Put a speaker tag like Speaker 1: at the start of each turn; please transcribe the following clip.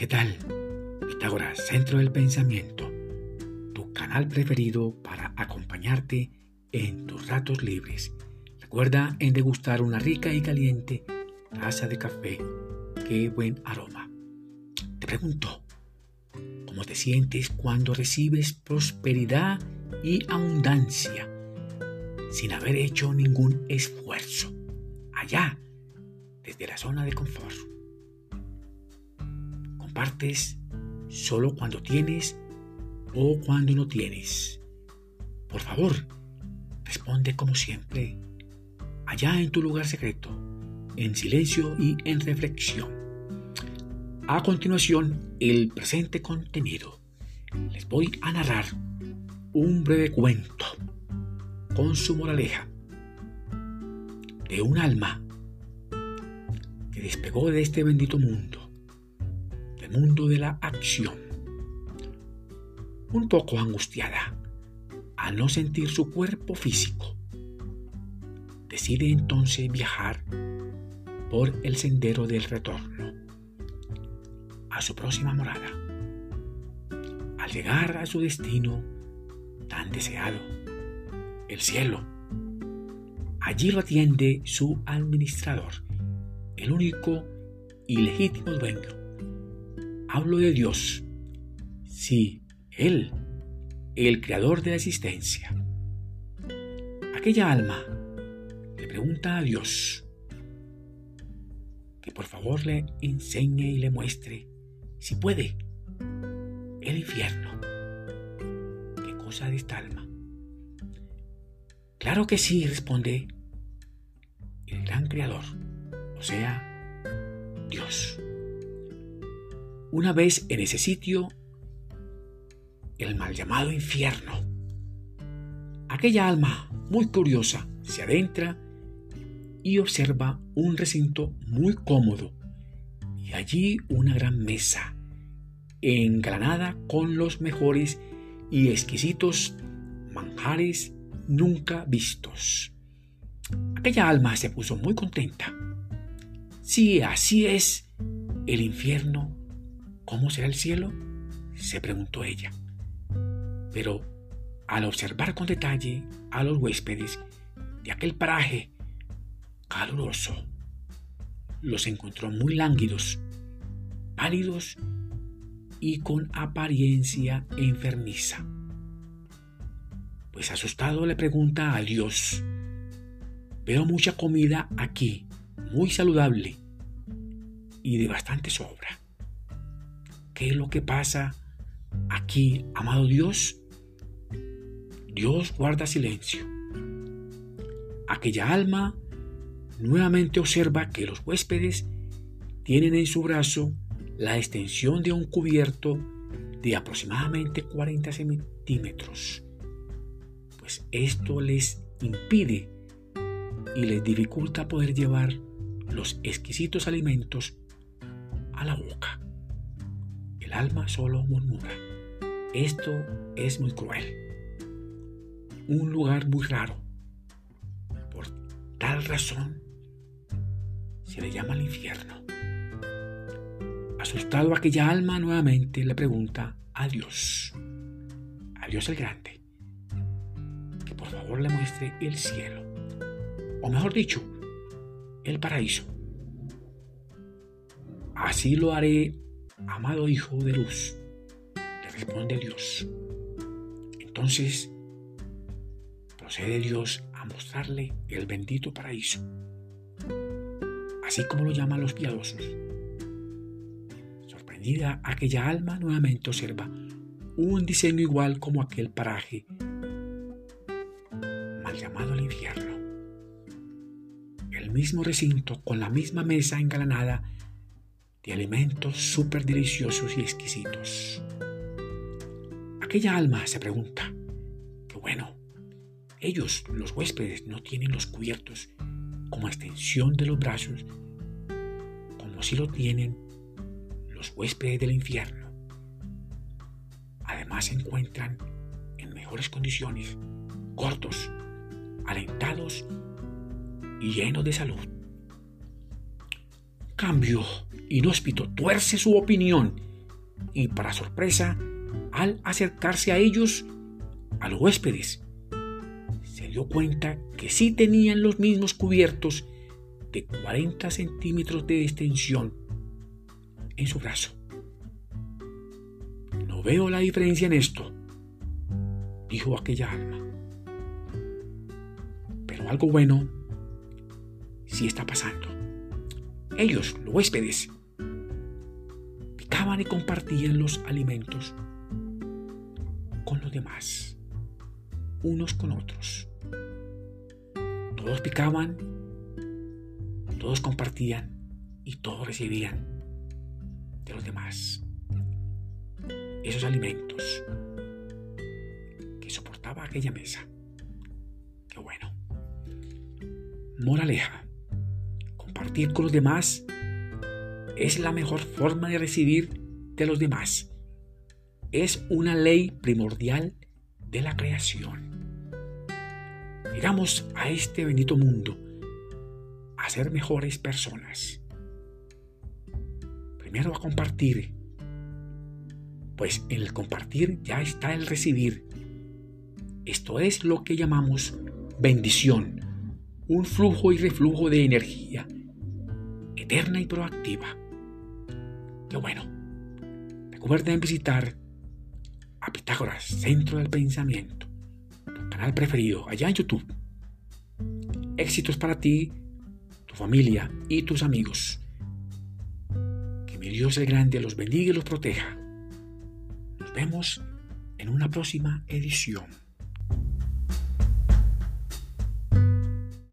Speaker 1: ¿Qué tal? Pitágoras, Centro del Pensamiento, tu canal preferido para acompañarte en tus ratos libres. Recuerda en degustar una rica y caliente taza de café. Qué buen aroma. Te pregunto, ¿cómo te sientes cuando recibes prosperidad y abundancia sin haber hecho ningún esfuerzo? Allá, desde la zona de confort. Compartes solo cuando tienes o cuando no tienes. Por favor, responde como siempre, allá en tu lugar secreto, en silencio y en reflexión. A continuación, el presente contenido. Les voy a narrar un breve cuento con su moraleja de un alma que despegó de este bendito mundo, mundo de la acción, un poco angustiada al no sentir su cuerpo físico. Decide entonces viajar por el sendero del retorno a su próxima morada. Al llegar a su destino tan deseado, el cielo, allí lo atiende su administrador, el único y legítimo dueño. Hablo de Dios. Sí, Él, el creador de la existencia. Aquella alma le pregunta a Dios que por favor le enseñe y le muestre, si puede, el infierno. ¿Qué cosa de esta alma? Claro que sí, responde el gran creador, o sea, Dios. Una vez en ese sitio, el mal llamado infierno, aquella alma muy curiosa se adentra y observa un recinto muy cómodo y allí una gran mesa engranada con los mejores y exquisitos manjares nunca vistos. Aquella alma se puso muy contenta. Si así es el infierno, ¿cómo será el cielo? se preguntó ella. Pero al observar con detalle a los huéspedes de aquel paraje caluroso. Los encontró muy lánguidos, pálidos y con apariencia enfermiza. Pues asustado le pregunta a Dios, veo mucha comida aquí, muy saludable y de bastante sobra. ¿Qué es lo que pasa aquí, amado Dios? Dios guarda silencio. Aquella alma nuevamente observa que los huéspedes tienen en su brazo la extensión de un cubierto de aproximadamente 40 centímetros, pues esto les impide y les dificulta poder llevar los exquisitos alimentos a la boca. El alma solo murmura, esto es muy cruel, un lugar muy raro. Por tal razón, se le llama el infierno. Asustado aquella alma nuevamente le pregunta a Dios, a Dios el Grande, que por favor le muestre el cielo, o mejor dicho, el paraíso. Así lo haré, amado Hijo de Luz, le responde Dios. Entonces, procede Dios a mostrarle el bendito paraíso así como lo llaman los piadosos. Sorprendida, aquella alma nuevamente observa un diseño igual como aquel paraje, mal llamado el infierno. El mismo recinto con la misma mesa engalanada de alimentos súper deliciosos y exquisitos. Aquella alma se pregunta, que bueno, ellos, los huéspedes, no tienen los cubiertos como extensión de los brazos, como si lo tienen los huéspedes del infierno. Además se encuentran en mejores condiciones, cortos, alentados y llenos de salud. Cambio inhóspito tuerce su opinión y para sorpresa, al acercarse a ellos, a los huéspedes, se dio cuenta que sí tenían los mismos cubiertos de 40 centímetros de extensión en su brazo. No veo la diferencia en esto, dijo aquella alma. Pero algo bueno sí está pasando. Ellos, los huéspedes, y compartían los alimentos con los demás, unos con otros. Todos picaban, todos compartían y todos recibían de los demás esos alimentos que soportaba aquella mesa. Qué bueno. Moraleja. Compartir con los demás es la mejor forma de recibir de los demás. Es una ley primordial de la creación. Llegamos a este bendito mundo a ser mejores personas. Primero a compartir pues en el compartir ya está el recibir. Esto es lo que llamamos bendición, un flujo y reflujo de energía eterna y proactiva. Qué bueno. Recuerden visitar a Pitágoras, Centro del Pensamiento, tu canal preferido allá en YouTube. Éxitos para ti, tu familia y tus amigos. Que mi Dios el Grande los bendiga y los proteja vemos en una próxima edición.